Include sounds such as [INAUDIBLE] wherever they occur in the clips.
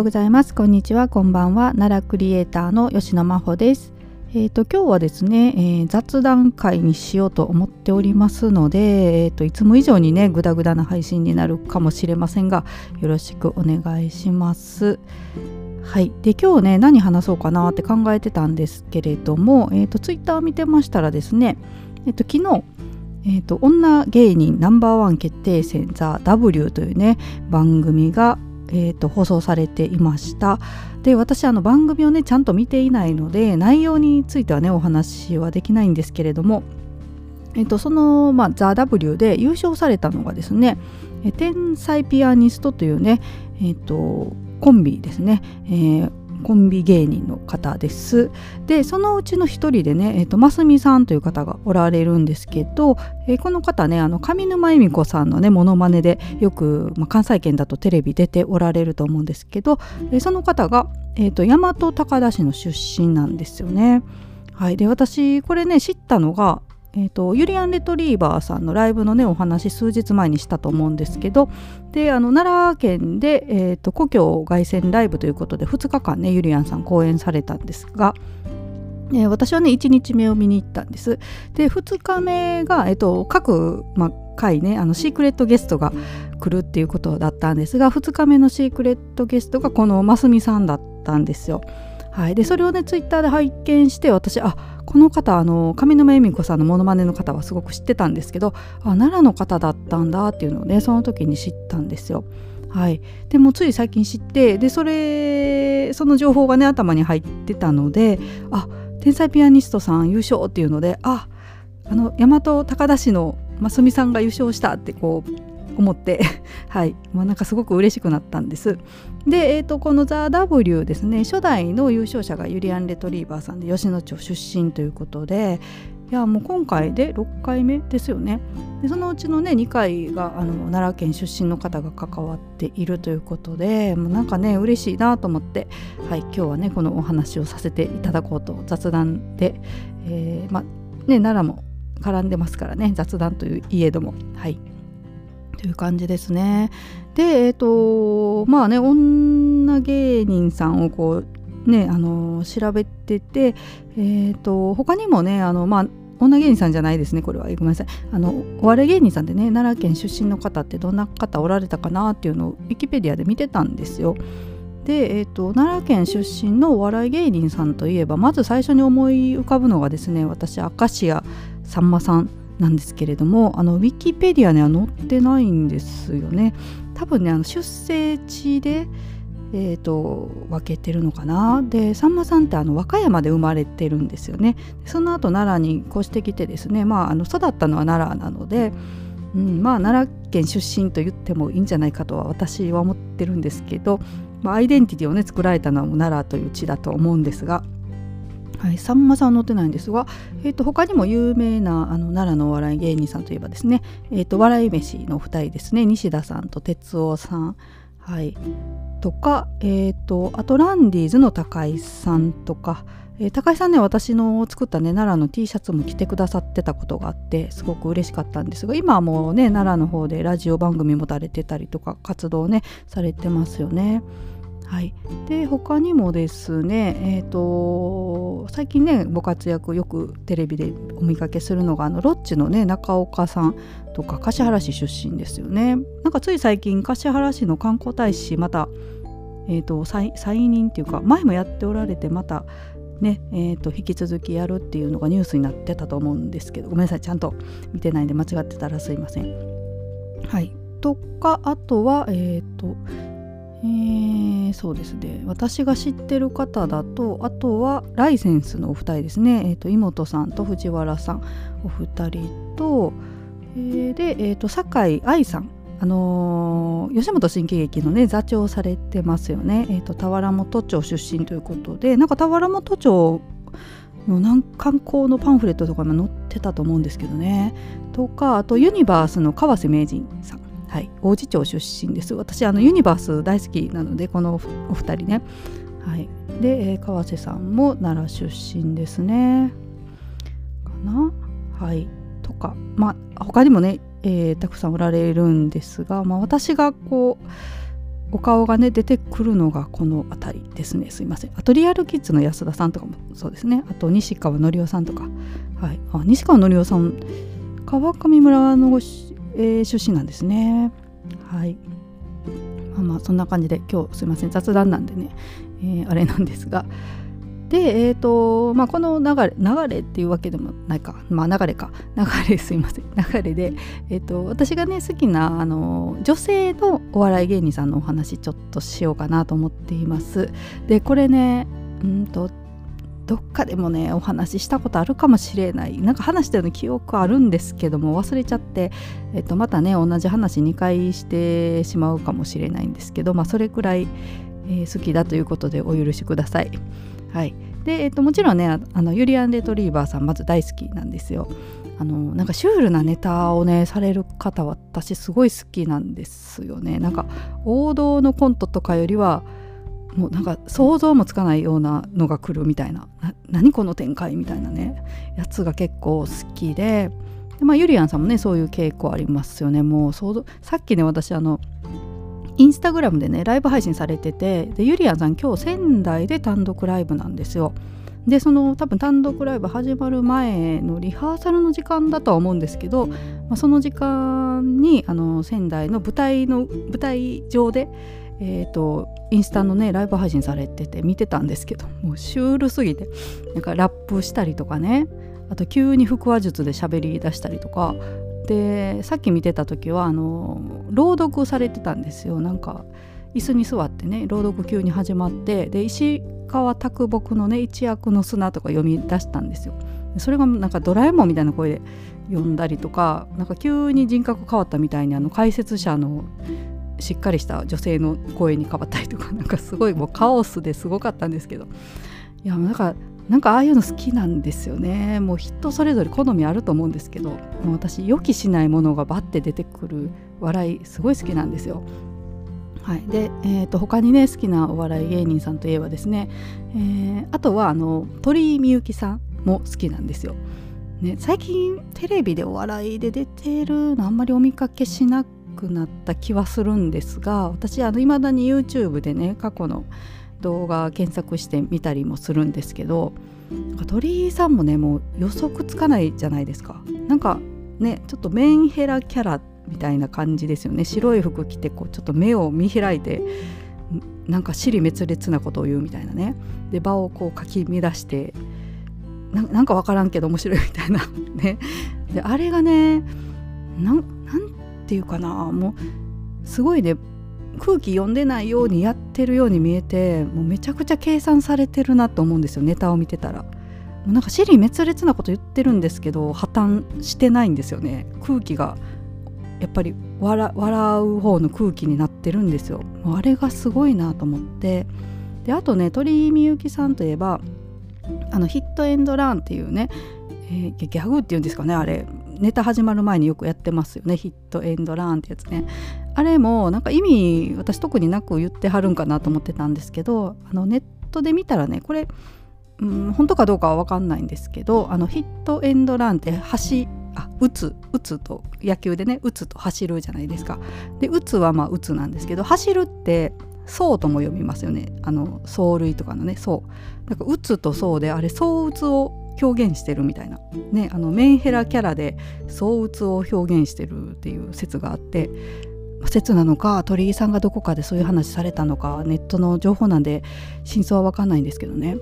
ようございます。こんにちは。こんばんは。奈良クリエイターの吉野真帆です。えーと、今日はですね、えー、雑談会にしようと思っておりますので、えーと、いつも以上にねグダグダな配信になるかもしれませんがよろしくお願いします。はい、で今日ね何話そうかなって考えてたんですけれども、えーと、ツイッター見てましたらですね、えー、と昨日えーと、女芸人ナンバーワン決定戦「ザ・ w というね番組が、えーと放送されていました。で私あの番組をねちゃんと見ていないので内容についてはねお話はできないんですけれどもえっと、その、まあ、ザ・ W で優勝されたのがですね天才ピアニストというね、えっと、コンビですね、えー、コンビ芸人の方ですでそのうちの一人でね、えーと、ますみさんという方がおられるんですけど、えー、この方ねあの上沼恵美子さんのねモノマネでよく、まあ、関西圏だとテレビ出ておられると思うんですけど、えー、その方が、えーと、大和高田市の出身なんですよね。はい、で私これね知ったのがえーと、ユリアン・レトリーバーさんのライブのねお話数日前にしたと思うんですけどであの奈良県で、えーと、故郷凱旋ライブということで2日間ねユリアンさん公演されたんですが、えー、私はね1日目を見に行ったんですで2日目が、えーと、各、まあ、回ねあのシークレットゲストが来るっていうことだったんですが2日目のシークレットゲストがこのますみさんだったんですよ。はい、でそれをねツイッターで拝見して私あこの方あの上沼恵美子さんのモノマネの方はすごく知ってたんですけどあ奈良の方だったんだっていうのをねその時に知ったんですよ。はい、でもつい最近知ってでそれその情報がね頭に入ってたのであ天才ピアニストさん優勝っていうのでああの大和高田市のますみさんが優勝したってこう思って [LAUGHS] はい、まあ、なんかすごく嬉しくなったんです。で、えーと、この「ザ・ w ですね。初代の優勝者がユリアン・レトリーバーさんで吉野町出身ということでいやもう今回で6回目ですよね。でそのうちのね2回があの奈良県出身の方が関わっているということでもうなんかね嬉しいなと思って、はい、今日はねこのお話をさせていただこうと雑談で、えー、まね奈良も絡んでますからね雑談といういえどもはい。という感じですね。でえっ、ー、とまあね女芸人さんをこうねあの調べててえっ、ー、と他にもねあのまあ女芸人さんじゃないですねこれはごめんなさいあのお笑い芸人さんでね奈良県出身の方ってどんな方おられたかなっていうのをウィキペディアで見てたんですよ。で、えーと、奈良県出身のお笑い芸人さんといえばまず最初に思い浮かぶのがですね私明石家さんまさんなんですけれどもあのウィキペディアには載ってないんですよね多分ねあの出生地でえーと、分けてるのかなでさんまさんってあの和歌山で生まれてるんですよねその後奈良に越してきてですねまああの育ったのは奈良なので、うん、まあ奈良県出身と言ってもいいんじゃないかとは私は思ってるんですけど、まあ、アイデンティティをね作られたのは奈良という地だと思うんですが。はい、さんまさん載ってないんですが、えー、と他にも有名なあの奈良のお笑い芸人さんといえばですね、えー、と笑い飯の2人ですね。西田さんと哲夫さん、はい、とか、えー、とあとランディーズの高井さんとか、えー、高井さんね私の作ったね奈良の T シャツも着てくださってたことがあってすごく嬉しかったんですが今はもうね奈良の方でラジオ番組もされてたりとか活動ねされてますよね。はい、で他にもですね、えーと、最近ねご活躍よくテレビでお見かけするのがあのロッチのね中岡さんとか橿原市出身ですよね。なんかつい最近橿原市の観光大使また、えーと、再任っていうか前もやっておられてまたねえーと、引き続きやるっていうのがニュースになってたと思うんですけどごめんなさいちゃんと見てないんで間違ってたらすいません。はいとかあとはえっ、ー、とえー、そうですね。私が知ってる方だとあとはライセンスのお二人ですね、えーと、妹さんと藤原さん。お二人と、えー、で、えーと、酒井愛さん。あのー、吉本新喜劇のね座長されてますよね、えーと、田原本町出身ということでなんか田原本町の観光のパンフレットとかも載ってたと思うんですけどね。とかあとユニバースの川瀬名人さん。はい、王子町出身です。私あのユニバース大好きなのでこのお二人ね、はい、で、え、川瀬さんも奈良出身ですね。かな？はい。とかまあ他にもね、えー、たくさんおられるんですが、まあ、私がこうお顔がね出てくるのがこの辺りですね。すいません。あとリアルキッズの安田さんとかもそうですね。あと西川のりおさんとか、はい、あ西川のりおさん。川上村のご、えー、出身なんですね。はい。まあまあそんな感じで今日すいません。雑談なんでね、えー、あれなんですが。で、えーとまあ、この流れ流れっていうわけでもないか、まあ、流れか。流れすいません。流れで、えーと、私がね好きなあの女性のお笑い芸人さんのお話ちょっとしようかなと思っています。でこれねうんとどっかでもねお話ししたことあるかもしれないなんか話したような記憶あるんですけども忘れちゃって、えっと、またね同じ話2回してしまうかもしれないんですけど、まあ、それくらい、えー、好きだということでお許しください。はいでえっと、もちろんねあのユリアン・レトリーバーさんまず大好きなんですよ。あのなんかシュールなネタをねされる方は私すごい好きなんですよね。なんか王道のコントとかよりはもうなんか想像もつかないようなのが来るみたいな。何この展開みたいなね。やつが結構好きで。で、まあ、ゆりやんさんもねそういう傾向ありますよね。もう想像さっきね私あのインスタグラムでねライブ配信されててでゆりやんさん今日仙台で単独ライブなんですよ。でその多分単独ライブ始まる前のリハーサルの時間だとは思うんですけど、まあ、その時間にあの仙台の舞台の舞台上で、えーと、インスタのねライブ配信されてて見てたんですけどもうシュールすぎてなんかラップしたりとかねあと急に腹話術で喋り出したりとかでさっき見てた時はあの朗読されてたんですよ。なんか椅子に座ってね朗読急に始まってで石川啄木のね一躍の砂とか読み出したんですよ。それがなんかドラえもんみたいな声で読んだりとかなんか急に人格変わったみたいにあの解説者のしっかりした女性の声に変わったりとかなんかすごいもうカオスですごかったんですけどいやなんかなんかああいうの好きなんですよねもう人それぞれ好みあると思うんですけどもう私予期しないものがバッて出てくる笑いすごい好きなんですよ。はい、で、えーと、他にね好きなお笑い芸人さんといえばですね、えー、あとはあの鳥居みゆきさんも好きなんですよ。ね、最近テレビでお笑いで出てるのあんまりお見かけしなくなった気はするんですが私いまだに YouTube でね過去の動画検索してみたりもするんですけど鳥居さんもねもう予測つかないじゃないですか。なんかねちょっとメンヘラキャラみたいな感じですよね。白い服着てこうちょっと目を見開いてなんか尻滅裂なことを言うみたいなね。で場をこうかき乱してなんか分からんけど面白いみたいなね。であれがねなんていうかなもうすごいね空気読んでないようにやってるように見えてもうめちゃくちゃ計算されてるなと思うんですよネタを見てたら。もうなんか尻滅裂なこと言ってるんですけど破綻してないんですよね空気が。やっぱり笑う方の空気になってるんですよ。もうあれがすごいなと思って。であとね鳥居みゆきさんといえばあのヒットエンドランっていうね、えー、ギャグっていうんですかねあれ。ネタ始まる前によくやってますよね。ヒットエンドランってやつね。あれもなんか意味私特になく言ってはるんかなと思ってたんですけどあのネットで見たらねこれ、うん、本当かどうかは分かんないんですけどあのヒットエンドランって走あ打つ打つと野球でね打つと走るじゃないですか。で打つはまあ打つなんですけど走るって走とも読みますよね。あの走塁とかのね走なんか打つと走であれ走打つを表現してるみたいな、ね、あのメンヘラキャラで相打つを表現してるっていう説があって説なのか鳥居さんがどこかでそういう話されたのかネットの情報なんで真相は分かんないんですけどね。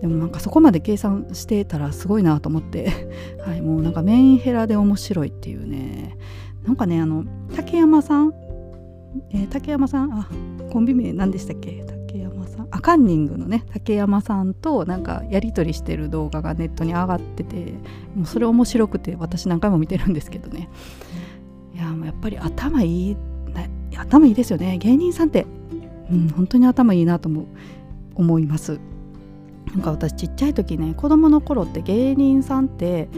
でもなんかそこまで計算してたらすごいなと思って、[LAUGHS] はい、もうなんかメンヘラで面白いっていうね。なんかねあの竹山さん、えー、竹山さん？あコンビ名何でしたっけ？カンニングのね。竹山さんとなんかやり取りしてる動画がネットに上がっててもうそれ面白くて私何回も見てるんですけどね。いやもうやっぱり頭いい頭いいですよね。芸人さんって、うん、本当に頭いいなとも思います。なんか私ちっちゃい時ね子供の頃って芸人さんって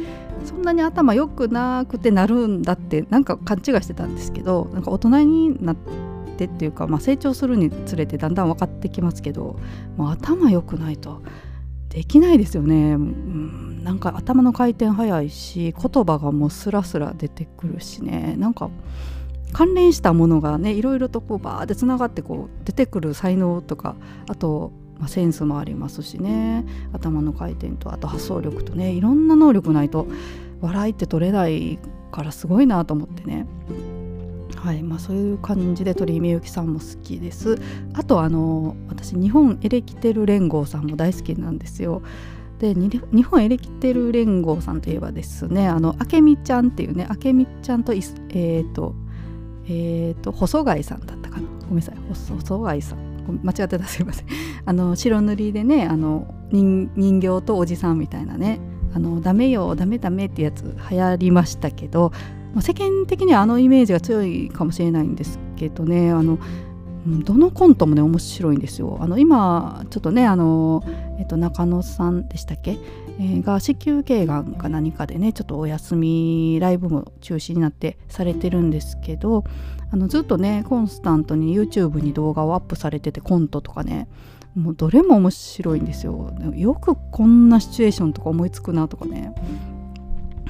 そんなに頭良くなくてなるんだってなんか勘違いしてたんですけどなんか大人になってってっていうか、まあ、成長するにつれてだんだん分かってきますけどもう頭良くないとできないですよね、うん、なんか頭の回転早いし言葉がもうスラスラ出てくるしね。なんか関連したものがねいろいろとこうバーってつながってこう出てくる才能とかあと、まあ、センスもありますしね。頭の回転とあと発想力とねいろんな能力ないと笑いって取れないからすごいなと思ってね。はいまあ、そういう感じで鳥居みゆきさんも好きです。あとあの私日本エレキテル連合さんも大好きなんですよ。で日本エレキテル連合さんといえばですねあの明美ちゃんっていうね明美ちゃんとえっ、ー、とえっ、ー、と細貝さんだったかな。ごめんなさい。細貝さん。間違ってた。すいません。[LAUGHS] あの白塗りでねあの人形とおじさんみたいなねあのダメよダメダメってやつ流行りましたけどまあ、世間的にはあのイメージが強いかもしれないんですけどねあのどのコントもね面白いんですよ。あの今ちょっとねあの、えっと、中野さんでしたっけ、えー、が子宮頸がんか何かでねちょっとお休みライブも中止になってされてるんですけどあのずっとねコンスタントに YouTube に動画をアップされててコントとかねもうどれも面白いんですよ。よくこんなシチュエーションとか思いつくなとかね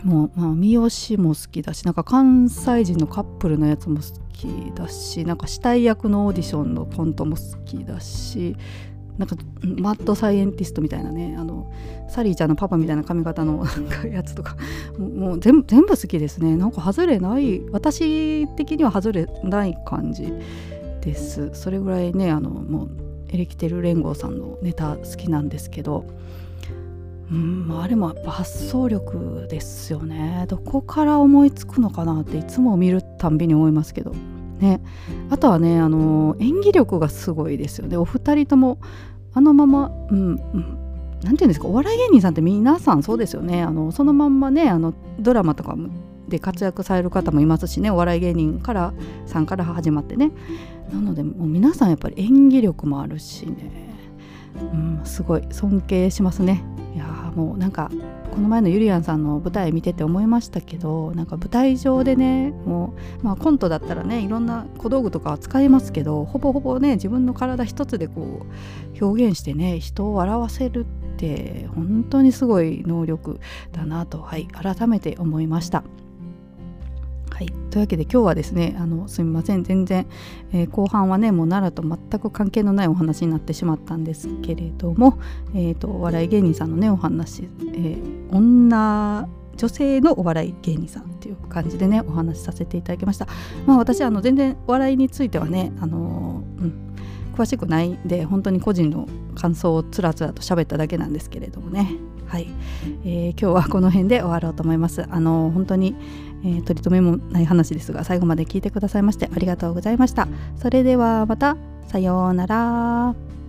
もう、まあ、三好も好きだしなんか関西人のカップルのやつも好きだしなんか死体役のオーディションのコントも好きだしなんかマッドサイエンティストみたいなねあのサリーちゃんのパパみたいな髪型の [LAUGHS] なんかやつとかもう全部全部好きですね。なんか外れない私的には外れない感じです。それぐらいねあのもうエレキテル連合さんのネタ好きなんですけどうんまああれもやっぱ発想力ですよね。どこから思いつくのかなっていつも見るたんびに思いますけど。ね。あとはねあの演技力がすごいですよね。お二人ともあのままうん、うん。なんていうんですか？お笑い芸人さんって皆さんそうですよね。あのそのまんまねあのドラマとかで活躍される方もいますしね。お笑い芸人からさんから始まってね。なのでもう皆さんやっぱり演技力もあるしね、うん、すごい尊敬しますね。いやもうなんかこの前のゆりやんさんの舞台見てて思いましたけどなんか舞台上でねもう、まあ、コントだったらねいろんな小道具とかは使いますけどほぼほぼね自分の体一つでこう表現してね人を笑わせるって本当にすごい能力だなと、はい、改めて思いました。はい、というわけで今日はですねあのすみません。全然、えー、後半はねもう奈良と全く関係のないお話になってしまったんですけれども、えーと、お笑い芸人さんのねお話、えー、女女性のお笑い芸人さんっていう感じでねお話しさせていただきました。まあ、私あの全然お笑いについてはねあの、うん詳しくないんで本当に個人の感想をつらつらと喋っただけなんですけれどもね。はい、えー、今日はこの辺で終わろうと思います。あの本当にえー、取り留めもない話ですが最後まで聞いてくださいましてありがとうございました。それではまた。さようなら。